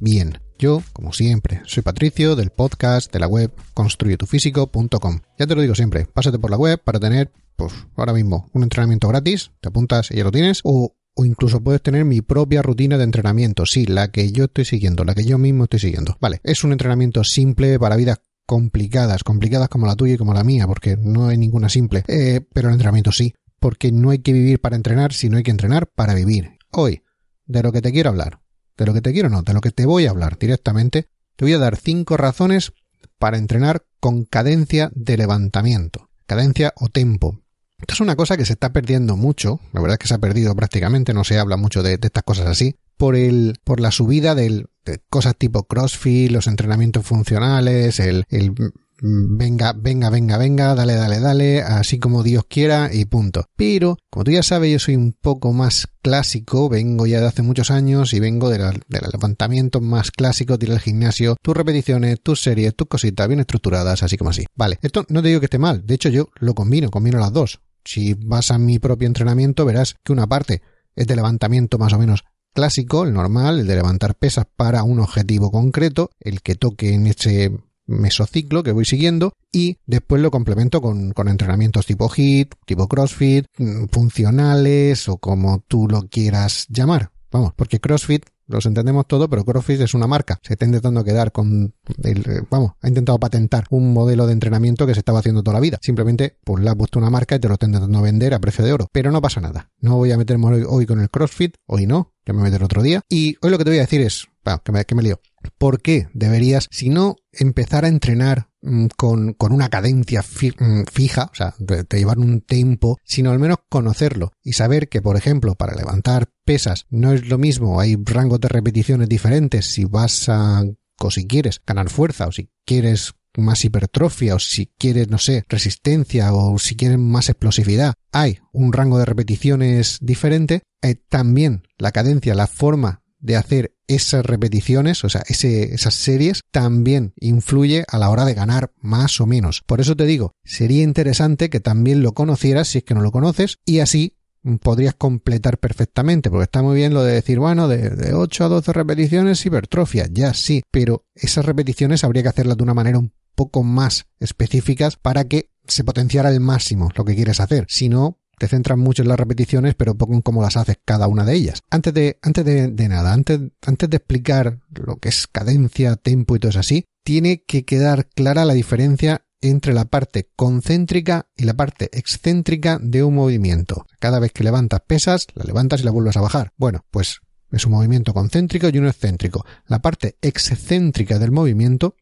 Bien. Yo, como siempre, soy Patricio del podcast de la web construyetufísico.com. Ya te lo digo siempre, pásate por la web para tener, pues ahora mismo, un entrenamiento gratis, te apuntas y ya lo tienes, o, o incluso puedes tener mi propia rutina de entrenamiento, sí, la que yo estoy siguiendo, la que yo mismo estoy siguiendo. Vale, es un entrenamiento simple para vidas complicadas, complicadas como la tuya y como la mía, porque no hay ninguna simple, eh, pero el entrenamiento sí, porque no hay que vivir para entrenar, sino hay que entrenar para vivir. Hoy, de lo que te quiero hablar, de lo que te quiero no, de lo que te voy a hablar directamente, te voy a dar cinco razones para entrenar con cadencia de levantamiento, cadencia o tempo. Esto es una cosa que se está perdiendo mucho, la verdad es que se ha perdido prácticamente, no se habla mucho de, estas cosas así, por el, por la subida del, de cosas tipo CrossFit, los entrenamientos funcionales, el, el venga, venga, venga, venga, dale, dale, dale, así como Dios quiera y punto. Pero, como tú ya sabes, yo soy un poco más clásico, vengo ya de hace muchos años y vengo de, la, de los más clásicos, de ir al gimnasio, tus repeticiones, tus series, tus cositas bien estructuradas, así como así. Vale, esto no te digo que esté mal, de hecho yo lo combino, combino las dos. Si vas a mi propio entrenamiento verás que una parte es de levantamiento más o menos clásico, el normal, el de levantar pesas para un objetivo concreto, el que toque en ese mesociclo que voy siguiendo y después lo complemento con, entrenamientos tipo HIT, tipo CrossFit, mm, funcionales o como tú lo quieras llamar. Vamos, porque CrossFit los entendemos todo, pero CrossFit es una marca. Se está intentando quedar con el, vamos, ha intentado patentar un modelo de entrenamiento que se estaba haciendo toda la vida. Simplemente, pues le ha puesto una marca y te lo está intentando vender a precio de oro. Pero no pasa nada. No voy a meterme hoy, hoy con el CrossFit, hoy no, ya me meteré otro día. Y hoy lo que te voy a decir es, que me, lío. ¿Por qué deberías, si no empezar a entrenar mm, con, con, una cadencia mm, fija, o sea, de, de, llevar un tiempo, sino al menos conocerlo y saber que, por ejemplo, para levantar pesas no es lo mismo, hay rangos de repeticiones diferentes si vas a, o si quieres ganar fuerza, o si quieres más hipertrofia o si quieres, no sé, resistencia o si quieres más explosividad, hay un rango de repeticiones diferente. Eh, también la cadencia, la forma de hacer esas repeticiones, o sea, esas series, también influye a la hora de ganar más o menos. Por eso te digo, sería interesante que también lo conocieras si es que no lo conoces y así podrías completar perfectamente, porque está muy bien lo de decir, bueno, de, de 8 a 12 repeticiones hipertrofia, ya sí, pero esas repeticiones habría que hacerlas de una manera un poco más específicas para que se potenciara al máximo lo que quieres hacer. Si no, te centras mucho en las repeticiones, pero poco en cómo las haces cada una de ellas. Antes de, antes de, nada, antes, antes de explicar lo que es cadencia, tempo y todo eso así, tiene que quedar clara la diferencia entre la parte concéntrica y la parte excéntrica de un movimiento. Cada vez que levantas pesas, la levantas y la vuelves a bajar. Bueno, pues es un movimiento concéntrico y uno excéntrico. La parte excéntrica del movimiento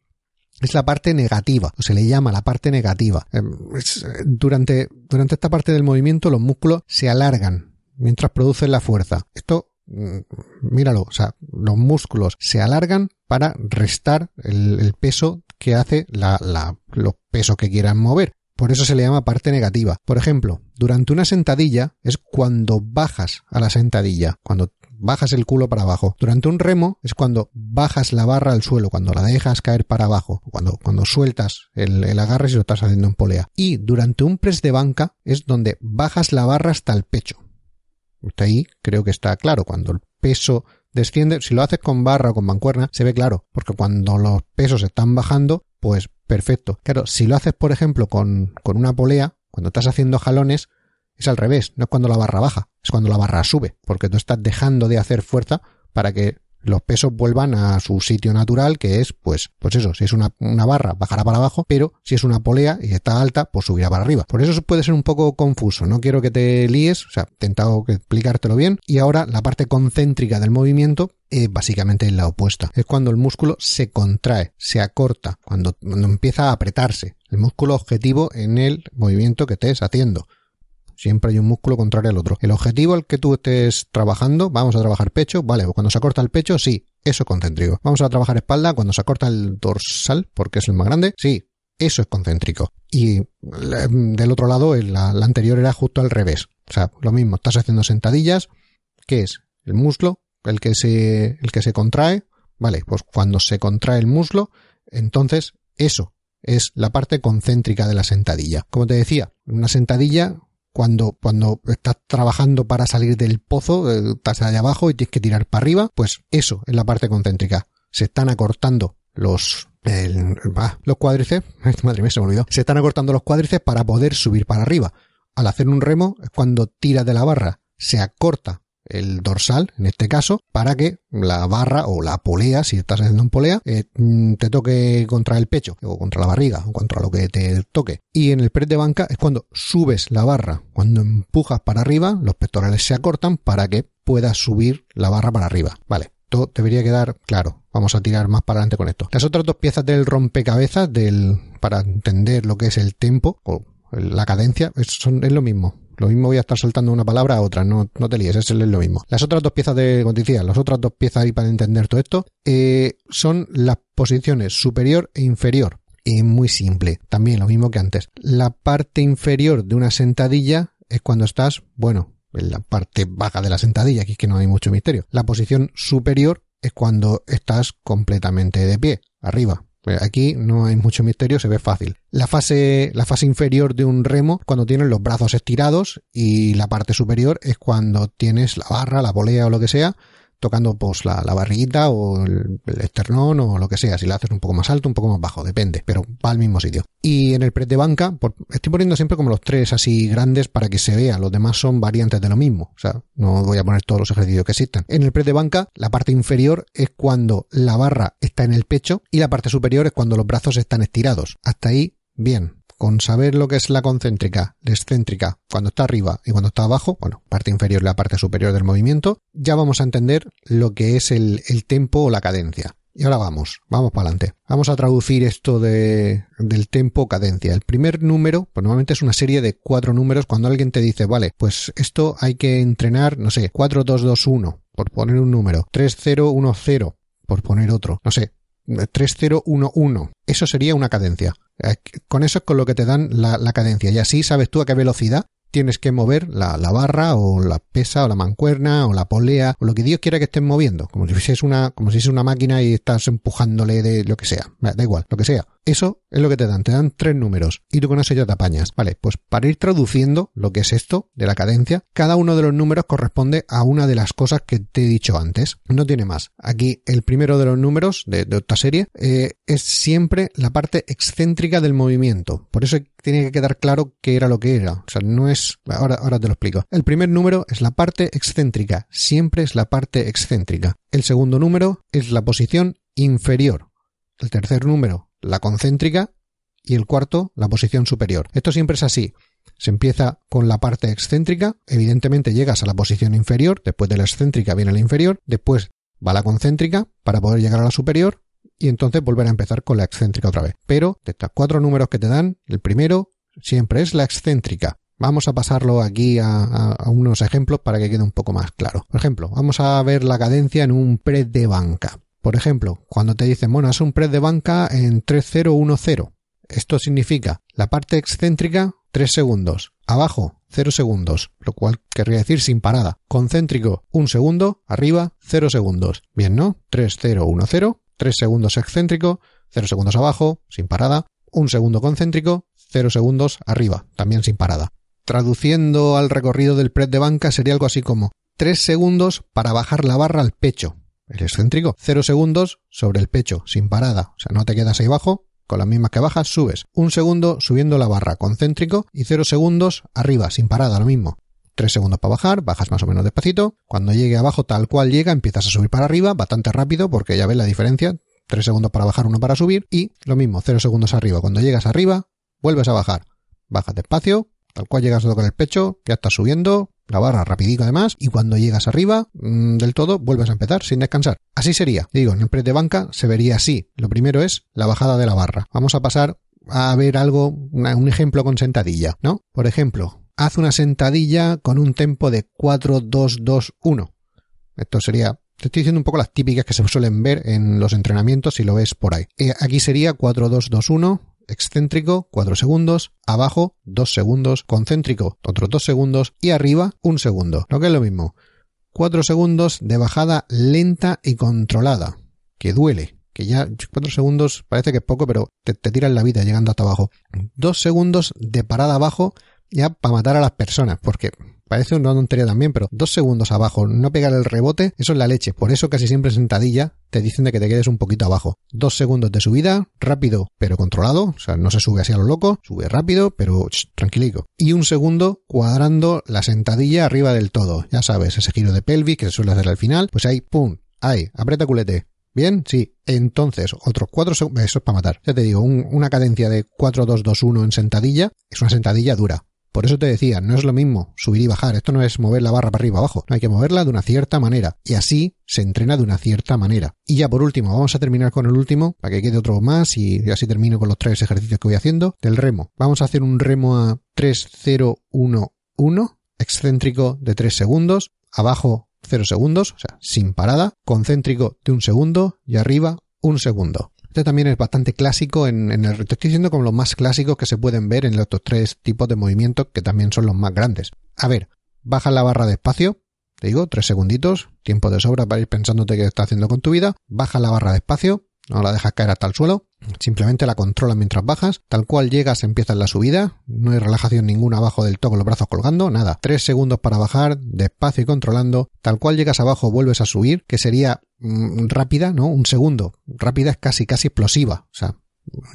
es la parte negativa, o se le llama la parte negativa. Durante, durante esta parte del movimiento los músculos se alargan mientras producen la fuerza. Esto, míralo, o sea, los músculos se alargan para restar el, el peso que hace la, la, los pesos que quieran mover. Por eso se le llama parte negativa. Por ejemplo, durante una sentadilla es cuando bajas a la sentadilla, cuando bajas el culo para abajo. Durante un remo es cuando bajas la barra al suelo, cuando la dejas caer para abajo, cuando, cuando sueltas el, el agarre si lo estás haciendo en polea. Y durante un press de banca es donde bajas la barra hasta el pecho. Hasta ahí creo que está claro. Cuando el peso desciende, si lo haces con barra o con mancuerna, se ve claro, porque cuando los pesos están bajando, pues perfecto. Claro, si lo haces, por ejemplo, con, con una polea, cuando estás haciendo jalones, es al revés, no es cuando la barra baja, es cuando la barra sube, porque tú estás dejando de hacer fuerza para que los pesos vuelvan a su sitio natural, que es, pues, pues eso, si es una, barra, bajará para abajo, pero si es una polea y está alta, pues subirá para arriba. Por eso puede ser un poco confuso, no quiero que te líes, o sea, he intentado explicártelo bien, y ahora la parte concéntrica del movimiento es básicamente la opuesta. Es cuando el músculo se contrae, se acorta, cuando, cuando empieza a apretarse. El músculo objetivo en el movimiento que estés haciendo. Siempre hay un músculo contrario al otro. El objetivo al que tú estés trabajando, vamos a trabajar pecho, vale, cuando se acorta el pecho, sí, eso es concéntrico. Vamos a trabajar espalda, cuando se acorta el dorsal, porque es el más grande, sí, eso es concéntrico. Y del otro lado, la, la anterior era justo al revés. O sea, lo mismo, estás haciendo sentadillas, ¿qué es? El muslo, el que se, el que se contrae, vale, pues cuando se contrae el muslo, entonces eso es la parte concéntrica de la sentadilla. Como te decía, una sentadilla cuando, cuando estás trabajando para salir del pozo, eh, estás allá abajo y tienes que tirar para arriba, pues eso es la parte concéntrica. Se están acortando los los cuádriceps, madre mía, se me olvidó, se están acortando los cuádriceps para poder subir para arriba. Al hacer un remo, cuando tiras de la barra, se acorta el dorsal, en este caso, para que la barra o la polea, si estás haciendo un polea, eh, mm, te toque contra el pecho o contra la barriga o contra lo que te toque. Y en el press de banca es cuando subes la barra, cuando empujas para arriba, los pectorales se acortan para que puedas subir la barra para arriba. Vale. Esto debería quedar claro. Vamos a tirar más para adelante con esto. Las otras dos piezas del rompecabezas del, para entender lo que es el tempo o la cadencia son, es lo mismo lo mismo voy a estar soltando una palabra a otra, no, no te líes, es lo mismo. Las otras dos piezas de, como las otras dos piezas ahí para entender todo esto, eh, son las posiciones superior e inferior. Y muy simple, también lo mismo que antes. La parte inferior de una sentadilla es cuando estás, bueno, en la parte baja de la sentadilla, aquí es que no hay mucho misterio. La posición superior es cuando estás completamente de pie, arriba, pues aquí no hay mucho misterio, se ve fácil. La fase, la fase inferior de un remo, cuando tienes los brazos estirados, y la parte superior es cuando tienes la barra, la polea o lo que sea, tocando pues la, la barriguita o el, esternón o lo que sea, si la haces un poco más alto, un poco más bajo, depende, pero va al mismo sitio. Y en el press de banca, estoy poniendo siempre como los tres así grandes para que se vea, los demás son variantes de lo mismo, o sea, no voy a poner todos los ejercicios que existan. En el press de banca, la parte inferior es cuando la barra está en el pecho y la parte superior es cuando los brazos están estirados. Hasta ahí, bien con saber lo que es la concéntrica, la excéntrica, cuando está arriba y cuando está abajo, bueno, parte inferior y la parte superior del movimiento, ya vamos a entender lo que es el, el tempo o la cadencia. Y ahora vamos, vamos para adelante. Vamos a traducir esto de, del tempo cadencia. El primer número, pues normalmente es una serie de cuatro números cuando alguien te dice, vale, pues esto hay que entrenar, no sé, 4221, por poner un número, 3010, por poner otro, no sé, 3011. Eso sería una cadencia. Con eso es con lo que te dan la, cadencia. Y así sabes tú a qué velocidad tienes que mover la, barra o la pesa o la mancuerna o la polea o lo que Dios quiera que estés moviendo. Como si es una, como si es una máquina y estás empujándole de lo que sea. Da igual, lo que sea. Eso es lo que te dan, te dan tres números y tú con eso ya te apañas. Vale, pues para ir traduciendo lo que es esto de la cadencia, cada uno de los números corresponde a una de las cosas que te he dicho antes. No tiene más. Aquí el primero de los números de, esta serie eh, es siempre la parte excéntrica del movimiento. Por eso tiene que quedar claro qué era lo que era. O sea, no es... Ahora te lo explico. El primer número es la parte excéntrica. Siempre es la parte excéntrica. El segundo número es la posición inferior. El tercer número la concéntrica y el cuarto la posición superior. Esto siempre es así. Se empieza con la parte excéntrica, evidentemente llegas a la posición inferior, después de la excéntrica viene la inferior, después va la concéntrica para poder llegar a la superior y entonces volver a empezar con la excéntrica otra vez. Pero de estos cuatro números que te dan, el primero siempre es la excéntrica. Vamos a pasarlo aquí a, a, unos ejemplos para que quede un poco más claro. Por ejemplo, vamos a ver la cadencia en un pre de banca. Por ejemplo, cuando te dicen, bueno, haz un press de banca en 3010. Esto significa la parte excéntrica 3 segundos, abajo 0 segundos, lo cual querría decir sin parada. Concéntrico 1 segundo, arriba 0 segundos. Bien, ¿no? 3010, 3 segundos excéntrico, 0 segundos abajo, sin parada, 1 segundo concéntrico, 0 segundos arriba, también sin parada. Traduciendo al recorrido del press de banca sería algo así como 3 segundos para bajar la barra al pecho, el excéntrico, cero segundos sobre el pecho, sin parada. O sea, no te quedas ahí abajo, con las mismas que bajas, subes. Un segundo subiendo la barra concéntrico y cero segundos arriba, sin parada, lo mismo. Tres segundos para bajar, bajas más o menos despacito. Cuando llegue abajo tal cual llega, empiezas a subir para arriba, bastante rápido, porque ya ves la diferencia. Tres segundos para bajar, uno para subir. Y lo mismo, cero segundos arriba. Cuando llegas arriba, vuelves a bajar. Bajas despacio, tal cual llegas todo con el pecho, ya estás subiendo, la barra rapidito además, y cuando llegas arriba mmm, del todo vuelves a empezar sin descansar. Así sería. Digo, en el press de banca se vería así. Lo primero es la bajada de la barra. Vamos a pasar a ver algo, un ejemplo con sentadilla, ¿no? Por ejemplo, haz una sentadilla con un tempo de 4, 2, 2, 1. Esto sería te estoy diciendo un poco las típicas que se suelen ver en los entrenamientos si lo ves por ahí. Eh, aquí sería 4, 2, 2, 1, excéntrico 4 segundos, abajo 2 segundos, concéntrico otros 2 segundos y arriba 1 segundo, lo que es lo mismo. 4 segundos de bajada lenta y controlada, que duele, que ya 4 segundos parece que es poco, pero te, te tiran la vida llegando hasta abajo. 2 segundos de parada abajo, ya para matar a las personas, porque parece una tontería también, pero dos segundos abajo, no pegar el rebote, eso es la leche. Por eso casi siempre sentadilla te dicen de que te quedes un poquito abajo. Dos segundos de subida, rápido pero controlado, o sea, no se sube así a lo loco, sube rápido pero tranquilico. Y un segundo cuadrando la sentadilla arriba del todo. Ya sabes, ese giro de pelvis que se suele hacer al final, pues ahí, pum, ahí, aprieta culete. Bien, sí. Entonces, otros cuatro segundos. Eso es para matar. Ya te digo, una cadencia de 4-2-2-1 en sentadilla es una sentadilla dura. Por eso te decía, no es lo mismo subir y bajar. Esto no es mover la barra para arriba abajo. Hay que moverla de una cierta manera. Y así se entrena de una cierta manera. Y ya por último, vamos a terminar con el último, para que quede otro más y así termino con los tres ejercicios que voy haciendo. Del remo. Vamos a hacer un remo a 3, 0, 1, 1. Excéntrico de 3 segundos. Abajo 0 segundos, o sea, sin parada. Concéntrico de un segundo. Y arriba un segundo. Este también es bastante clásico en, el te estoy diciendo como los más clásicos que se pueden ver en los otros tres tipos de movimientos que también son los más grandes. A ver, baja la barra de espacio, te digo, tres segunditos, tiempo de sobra para ir pensándote qué estás haciendo con tu vida, baja la barra de espacio, no la dejas caer hasta el suelo, simplemente la controlas mientras bajas, tal cual llegas empieza la subida, no hay relajación ninguna abajo del todo los brazos colgando, nada, tres segundos para bajar, despacio y controlando, tal cual llegas abajo vuelves a subir, que sería mm, rápida, ¿no? Un segundo, rápida es casi, casi explosiva, o sea,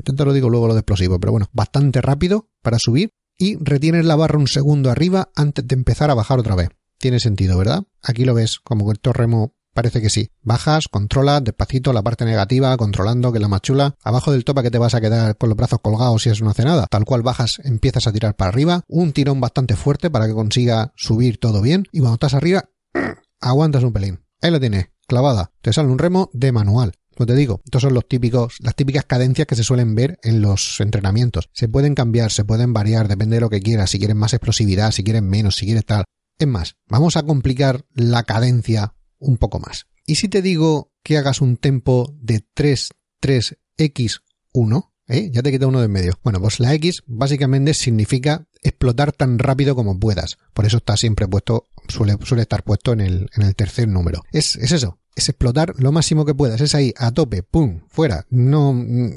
te lo digo luego lo de explosivo, pero bueno, bastante rápido para subir y retienes la barra un segundo arriba antes de empezar a bajar otra vez. Tiene sentido, ¿verdad? Aquí lo ves como el remo Parece que sí. Bajas, controla despacito la parte negativa, controlando que la más chula. Abajo del topa que te vas a quedar con los brazos colgados si eso no hace nada. Tal cual bajas, empiezas a tirar para arriba. Un tirón bastante fuerte para que consiga subir todo bien. Y cuando estás arriba, aguantas un pelín. Ahí lo tienes, clavada. Te sale un remo de manual. Como te digo, estos son los típicos, las típicas cadencias que se suelen ver en los entrenamientos. Se pueden cambiar, se pueden variar, depende de lo que quieras. Si quieres más explosividad, si quieres menos, si quieres tal. Es más, vamos a complicar la cadencia un poco más. ¿Y si te digo que hagas un tempo de 3, 3, X, 1? ¿Eh? Ya te queda uno de en medio. Bueno, pues la X básicamente significa explotar tan rápido como puedas. Por eso está siempre puesto, suele, suele estar puesto en el, en el tercer número. Es, es eso, es explotar lo máximo que puedas. Es ahí, a tope, pum, fuera. No, mm,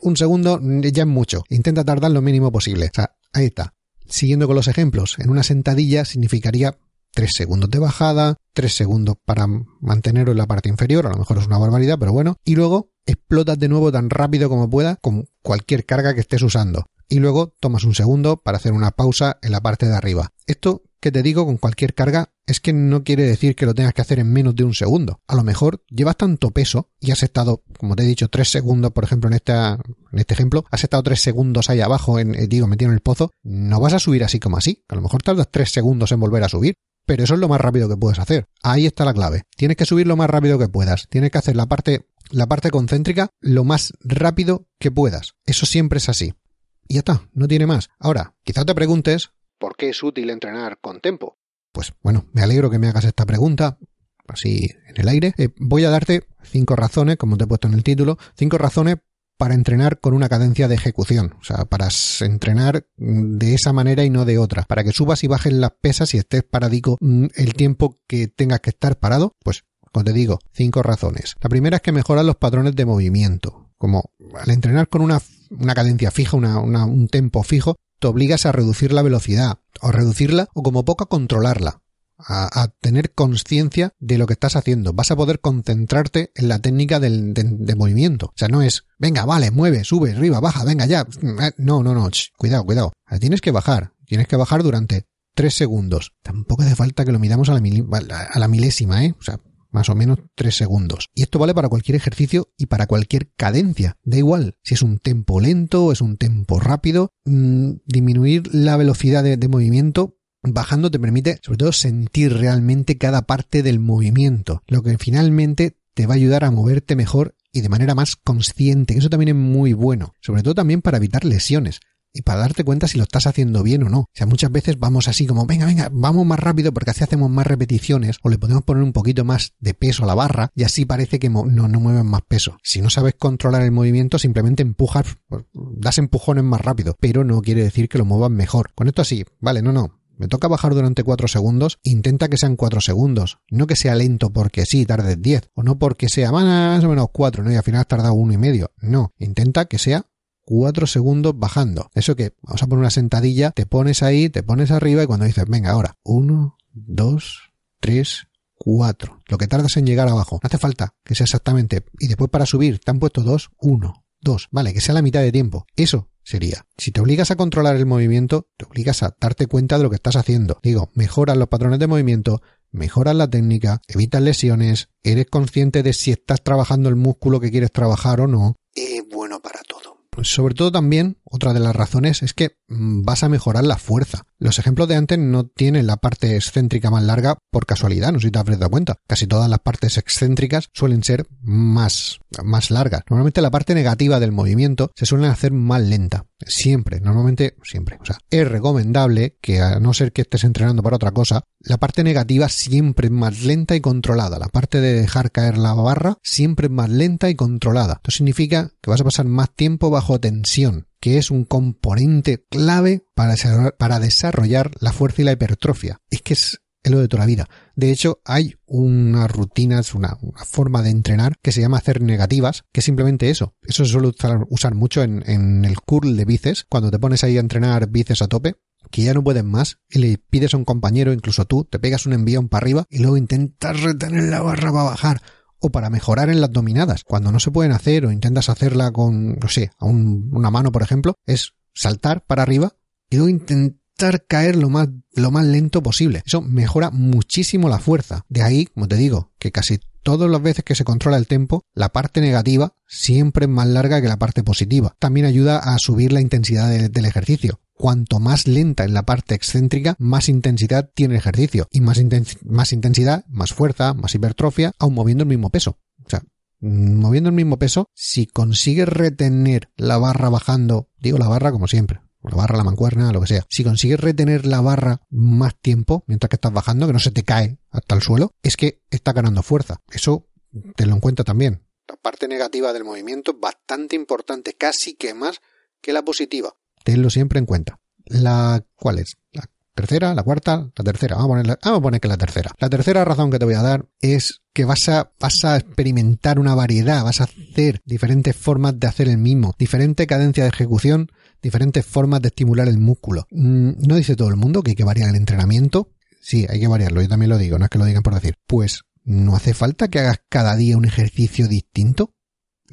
un segundo ya es mucho. Intenta tardar lo mínimo posible. O sea, ahí está. Siguiendo con los ejemplos, en una sentadilla significaría 3 segundos de bajada, 3 segundos para mantenerlo en la parte inferior, a lo mejor es una barbaridad, pero bueno, y luego explotas de nuevo tan rápido como pueda con cualquier carga que estés usando. Y luego tomas un segundo para hacer una pausa en la parte de arriba. Esto que te digo con cualquier carga es que no quiere decir que lo tengas que hacer en menos de un segundo. A lo mejor llevas tanto peso y has estado, como te he dicho, tres segundos, por ejemplo, en, esta, en este ejemplo, has estado tres segundos ahí abajo, en, eh, digo, metido en el pozo, no vas a subir así como así. A lo mejor tardas tres segundos en volver a subir pero eso es lo más rápido que puedes hacer. Ahí está la clave. Tienes que subir lo más rápido que puedas. Tienes que hacer la parte, la parte concéntrica lo más rápido que puedas. Eso siempre es así. Y ya está, no tiene más. Ahora, quizá te preguntes, ¿por qué es útil entrenar con tempo? Pues bueno, me alegro que me hagas esta pregunta, así en el aire. Eh, voy a darte cinco razones, como te he puesto en el título, cinco razones para entrenar con una cadencia de ejecución, o sea, para entrenar de esa manera y no de otra, para que subas y bajes las pesas y estés paradico mm, el tiempo que tengas que estar parado, pues, como te digo, cinco razones. La primera es que mejoras los patrones de movimiento, como al entrenar con una, una cadencia fija, una, un tempo fijo, te obligas a reducir la velocidad, o reducirla, o como poco a controlarla a, tener conciencia de lo que estás haciendo. Vas a poder concentrarte en la técnica del, de, movimiento. O sea, no es, venga, vale, mueve, sube, arriba, baja, venga, ya. No, no, no, cuidado, cuidado. Tienes que bajar. Tienes que bajar durante tres segundos. Tampoco hace falta que lo midamos a la, a la milésima, ¿eh? O sea, más o menos tres segundos. Y esto vale para cualquier ejercicio y para cualquier cadencia. Da igual si es un tempo lento o es un tempo rápido. Mm, disminuir la velocidad de, movimiento bajando te permite sobre todo sentir realmente cada parte del movimiento, lo que finalmente te va a ayudar a moverte mejor y de manera más consciente. Eso también es muy bueno, sobre todo también para evitar lesiones y para darte cuenta si lo estás haciendo bien o no. O sea, muchas veces vamos así como, venga, venga, vamos más rápido porque así hacemos más repeticiones o le podemos poner un poquito más de peso a la barra y así parece que no, no mueven más peso. Si no sabes controlar el movimiento, simplemente empujas, pues, das empujones más rápido, pero no quiere decir que lo muevas mejor. Con esto así, vale, no, no, me toca bajar durante 4 segundos, intenta que sean 4 segundos, no que sea lento porque sí, tardes 10, o no porque sea más o menos 4, ¿no? Y al final has tardado uno y medio. No, intenta que sea 4 segundos bajando. Eso que, vamos a poner una sentadilla, te pones ahí, te pones arriba y cuando dices, venga, ahora, 1, 2, 3, 4. Lo que tardas en llegar abajo. No hace falta que sea exactamente. Y después para subir, te han puesto 2, 1, 2. Vale, que sea la mitad de tiempo. Eso sería. Si te obligas a controlar el movimiento, te obligas a darte cuenta de lo que estás haciendo. Digo, mejoras los patrones de movimiento, mejoras la técnica, evitas lesiones, eres consciente de si estás trabajando el músculo que quieres trabajar o no. Es bueno para todo. Sobre todo también, otra de las razones es que mm, vas a mejorar la fuerza. Los ejemplos de antes no tienen la parte excéntrica más larga por casualidad, no sé si te habrás dado cuenta. Casi todas las partes excéntricas suelen ser más, más largas. Normalmente la parte negativa del movimiento se suele hacer más lenta. Siempre, normalmente, siempre. O sea, es recomendable que a no ser que estés entrenando para otra cosa, la parte negativa siempre es más lenta y controlada. La parte de dejar caer la barra siempre es más lenta y controlada. Esto significa que vas a pasar más tiempo bajo tensión que es un componente clave para, desarrollar la fuerza y la hipertrofia. Es que es lo de toda la vida. De hecho, hay una rutina, una, una, forma de entrenar que se llama hacer negativas, que es simplemente eso. Eso se suele usar, mucho en, en, el curl de bíceps, cuando te pones ahí a entrenar bíceps a tope, que ya no puedes más, y le pides a un compañero, incluso tú, te pegas un envión para arriba y luego intentas retener la barra para bajar o para mejorar en las dominadas. Cuando no se pueden hacer o intentas hacerla con, no sé, a una mano, por ejemplo, es saltar para arriba y luego intentar caer lo más, lo más lento posible. Eso mejora muchísimo la fuerza. De ahí, como te digo, que casi todas las veces que se controla el tempo, la parte negativa siempre es más larga que la parte positiva. También ayuda a subir la intensidad del ejercicio cuanto más lenta es la parte excéntrica, más intensidad tiene el ejercicio. Y más, intensidad, más fuerza, más hipertrofia, aún moviendo el mismo peso. O sea, moviendo el mismo peso, si consigues retener la barra bajando, digo la barra como siempre, la barra, la mancuerna, lo que sea, si consigues retener la barra más tiempo mientras que estás bajando, que no se te cae hasta el suelo, es que está ganando fuerza. Eso te lo encuentro también. La parte negativa del movimiento es bastante importante, casi que más que la positiva tenlo siempre en cuenta. La, ¿cuál es? La tercera, la cuarta, la tercera. Vamos a, poner, vamos a poner que la tercera. La tercera razón que te voy a dar es que vas a, vas a experimentar una variedad, vas a hacer diferentes formas de hacer el mismo, diferente cadencia de ejecución, diferentes formas de estimular el músculo. Mm, no dice todo el mundo que hay que variar el entrenamiento. Sí, hay que variarlo, yo también lo digo, no es que lo digan por decir. Pues no hace falta que hagas cada día un ejercicio distinto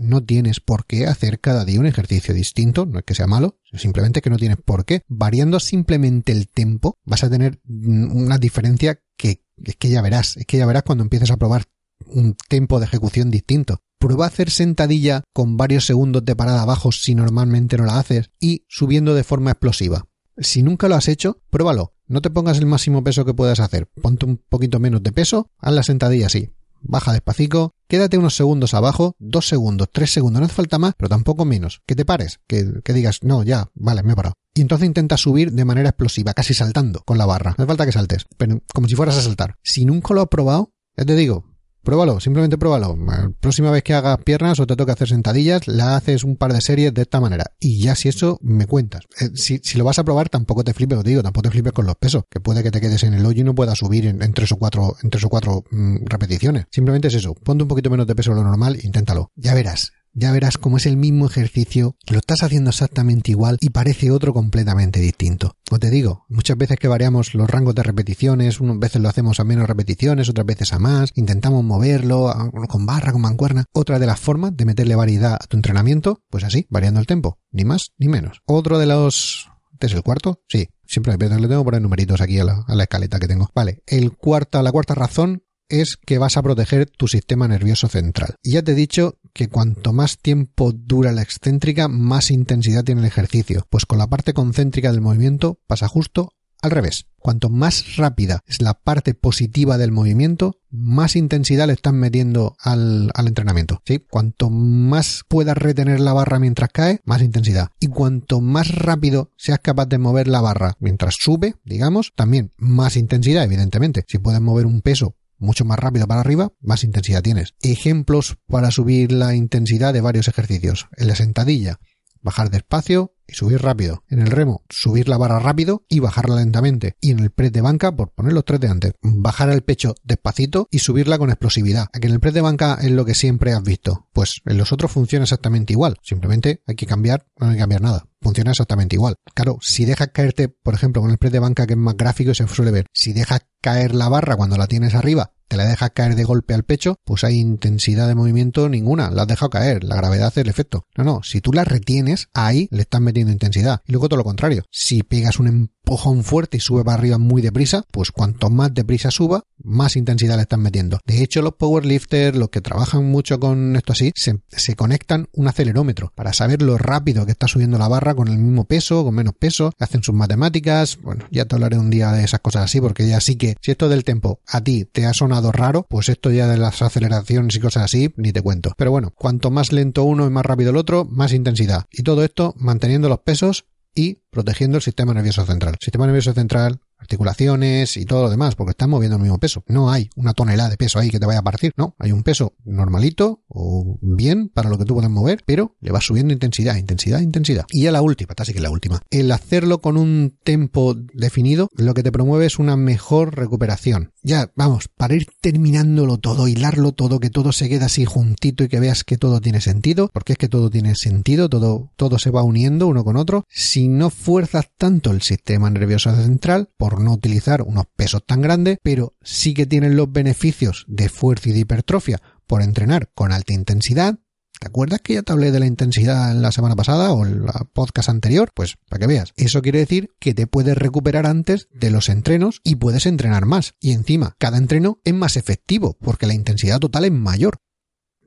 no tienes por qué hacer cada día un ejercicio distinto, no es que sea malo, simplemente que no tienes por qué. Variando simplemente el tiempo, vas a tener una diferencia que es que ya verás, es que ya verás cuando empieces a probar un tiempo de ejecución distinto. Prueba a hacer sentadilla con varios segundos de parada abajo si normalmente no la haces y subiendo de forma explosiva. Si nunca lo has hecho, pruébalo. No te pongas el máximo peso que puedas hacer. Ponte un poquito menos de peso, haz la sentadilla así baja despacito, quédate unos segundos abajo, dos segundos, tres segundos, no hace falta más, pero tampoco menos, que te pares, que, digas, no, ya, vale, me he parado. Y entonces intenta subir de manera explosiva, casi saltando con la barra. No hace falta que saltes, pero como si fueras a saltar. Si nunca lo has probado, ya te digo, Pruébalo, simplemente pruébalo. Próxima vez que hagas piernas o te toca hacer sentadillas, la haces un par de series de esta manera. Y ya si eso, me cuentas. Eh, si, si, lo vas a probar, tampoco te flipes, os digo, tampoco te flipes con los pesos. Que puede que te quedes en el hoyo y no puedas subir en, tres o cuatro, en tres o cuatro mm, repeticiones. Simplemente es eso. Ponte un poquito menos de peso de lo normal, inténtalo. Ya verás ya verás cómo es el mismo ejercicio, lo estás haciendo exactamente igual y parece otro completamente distinto. Como te digo, muchas veces que variamos los rangos de repeticiones, unas veces lo hacemos a menos repeticiones, otras veces a más, intentamos moverlo con barra, con mancuerna. Otra de las formas de meterle variedad a tu entrenamiento, pues así, variando el tiempo, ni más ni menos. Otro de los... ¿Este es el cuarto? Sí, siempre le tengo que poner numeritos aquí a la, a escaleta que tengo. Vale, el cuarta, la cuarta razón es que vas a proteger tu sistema nervioso central. Y ya te he dicho que cuanto más tiempo dura la excéntrica, más intensidad tiene el ejercicio, pues con la parte concéntrica del movimiento pasa justo al revés. Cuanto más rápida es la parte positiva del movimiento, más intensidad le están metiendo al, entrenamiento. ¿sí? Cuanto más puedas retener la barra mientras cae, más intensidad. Y cuanto más rápido seas capaz de mover la barra mientras sube, digamos, también más intensidad, evidentemente. Si puedes mover un peso mucho más rápido para arriba, más intensidad tienes. Ejemplos para subir la intensidad de varios ejercicios. En la sentadilla, bajar despacio y subir rápido. En el remo, subir la barra rápido y bajarla lentamente. Y en el press de banca, por poner los tres de antes, bajar el pecho despacito y subirla con explosividad. Aquí en el press de banca es lo que siempre has visto. Pues en los otros funciona exactamente igual. Simplemente hay que cambiar, no hay que cambiar nada. Funciona exactamente igual. Claro, si dejas caerte, por ejemplo, con el press de banca que es más gráfico y se suele ver, si dejas caer la barra cuando la tienes arriba te la dejas caer de golpe al pecho, pues hay intensidad de movimiento ninguna, la has dejado caer, la gravedad hace el efecto. No, no, si tú la retienes, ahí le estás metiendo intensidad. Y luego todo lo contrario, si pegas un empujón fuerte y sube para arriba muy deprisa, pues cuanto más deprisa suba, más intensidad le están metiendo. De hecho, los powerlifters, los que trabajan mucho con esto así, se, conectan un acelerómetro para saber lo rápido que está subiendo la barra con el mismo peso, con menos peso, hacen sus matemáticas. Bueno, ya te hablaré un día de esas cosas así, porque ya sí que, si esto del tempo a ti te ha sonado raro, pues esto ya de las aceleraciones y cosas así, ni te cuento. Pero bueno, cuanto más lento uno y más rápido el otro, más intensidad. Y todo esto manteniendo los pesos y protegiendo el sistema nervioso central. El sistema nervioso central articulaciones y todo lo demás, porque están moviendo el mismo peso. No hay una tonelada de peso ahí que te vaya a partir, no, hay un peso normalito o bien para lo que tú puedes mover, pero le vas subiendo intensidad, intensidad, intensidad. Y ya la última, así que la última. El hacerlo con un tempo definido, lo que te promueve es una mejor recuperación. Ya, vamos, para ir terminándolo todo, hilarlo todo, que todo se queda así juntito y que veas que todo tiene sentido, porque es que todo tiene sentido, todo, todo se va uniendo uno con otro. Si no fuerzas tanto el sistema nervioso central, por por no utilizar unos pesos tan grandes, pero sí que tienen los beneficios de fuerza y de hipertrofia por entrenar con alta intensidad. ¿Te acuerdas que ya te hablé de la intensidad en la semana pasada o en la podcast anterior? Pues para que veas. Eso quiere decir que te puedes recuperar antes de los entrenos y puedes entrenar más. Y encima, cada entreno es más efectivo porque la intensidad total es mayor.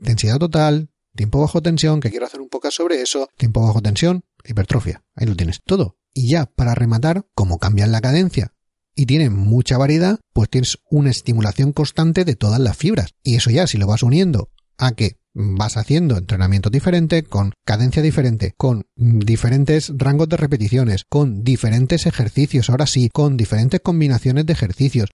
Intensidad total, tiempo bajo tensión, que quiero hacer un poco sobre eso, tiempo bajo tensión, hipertrofia. Ahí lo tienes todo. Y ya, para rematar, como cambian la cadencia y tienen mucha variedad, pues tienes una estimulación constante de todas las fibras. Y eso ya, si lo vas uniendo a que vas haciendo entrenamiento diferente, con cadencia diferente, con diferentes rangos de repeticiones, con diferentes ejercicios, ahora sí, con diferentes combinaciones de ejercicios,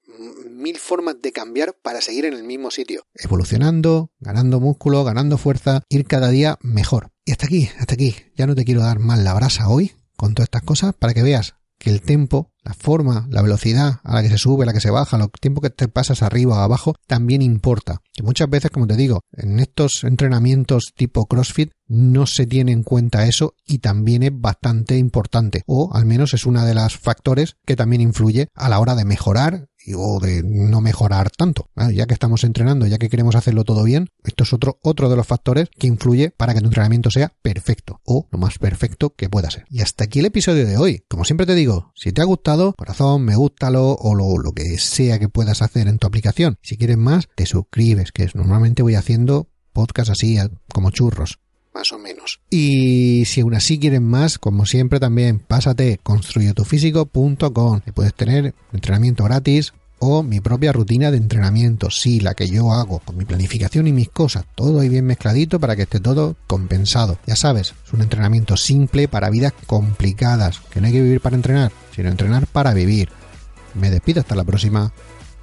mil formas de cambiar para seguir en el mismo sitio, evolucionando, ganando músculo, ganando fuerza, ir cada día mejor. Y hasta aquí, hasta aquí. Ya no te quiero dar más la brasa hoy con todas estas cosas para que veas que el tiempo, la forma, la velocidad a la que se sube, a la que se baja, el tiempo que te pasas arriba o abajo, también importa. Que muchas veces, como te digo, en estos entrenamientos tipo CrossFit no se tiene en cuenta eso y también es bastante importante. O al menos es uno de los factores que también influye a la hora de mejorar o de no mejorar tanto. Ya que estamos entrenando, ya que queremos hacerlo todo bien, esto es otro, otro de los factores que influye para que tu entrenamiento sea perfecto o lo más perfecto que pueda ser. Y hasta aquí el episodio de hoy. Como siempre te digo, si te ha gustado, corazón, me gustalo o lo, lo que sea que puedas hacer en tu aplicación. Si quieres más, te suscribes, que normalmente voy haciendo podcast así como churros más o menos. Y si aún así quieren más, como siempre también, pásate construyetufísico.com y puedes tener entrenamiento gratis o mi propia rutina de entrenamiento, sí, la que yo hago, con mi planificación y mis cosas, todo ahí bien mezcladito para que esté todo compensado. Ya sabes, es un entrenamiento simple para vidas complicadas, que no hay que vivir para entrenar, sino entrenar para vivir. Me despido hasta la próxima,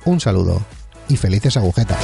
un saludo y felices agujetas.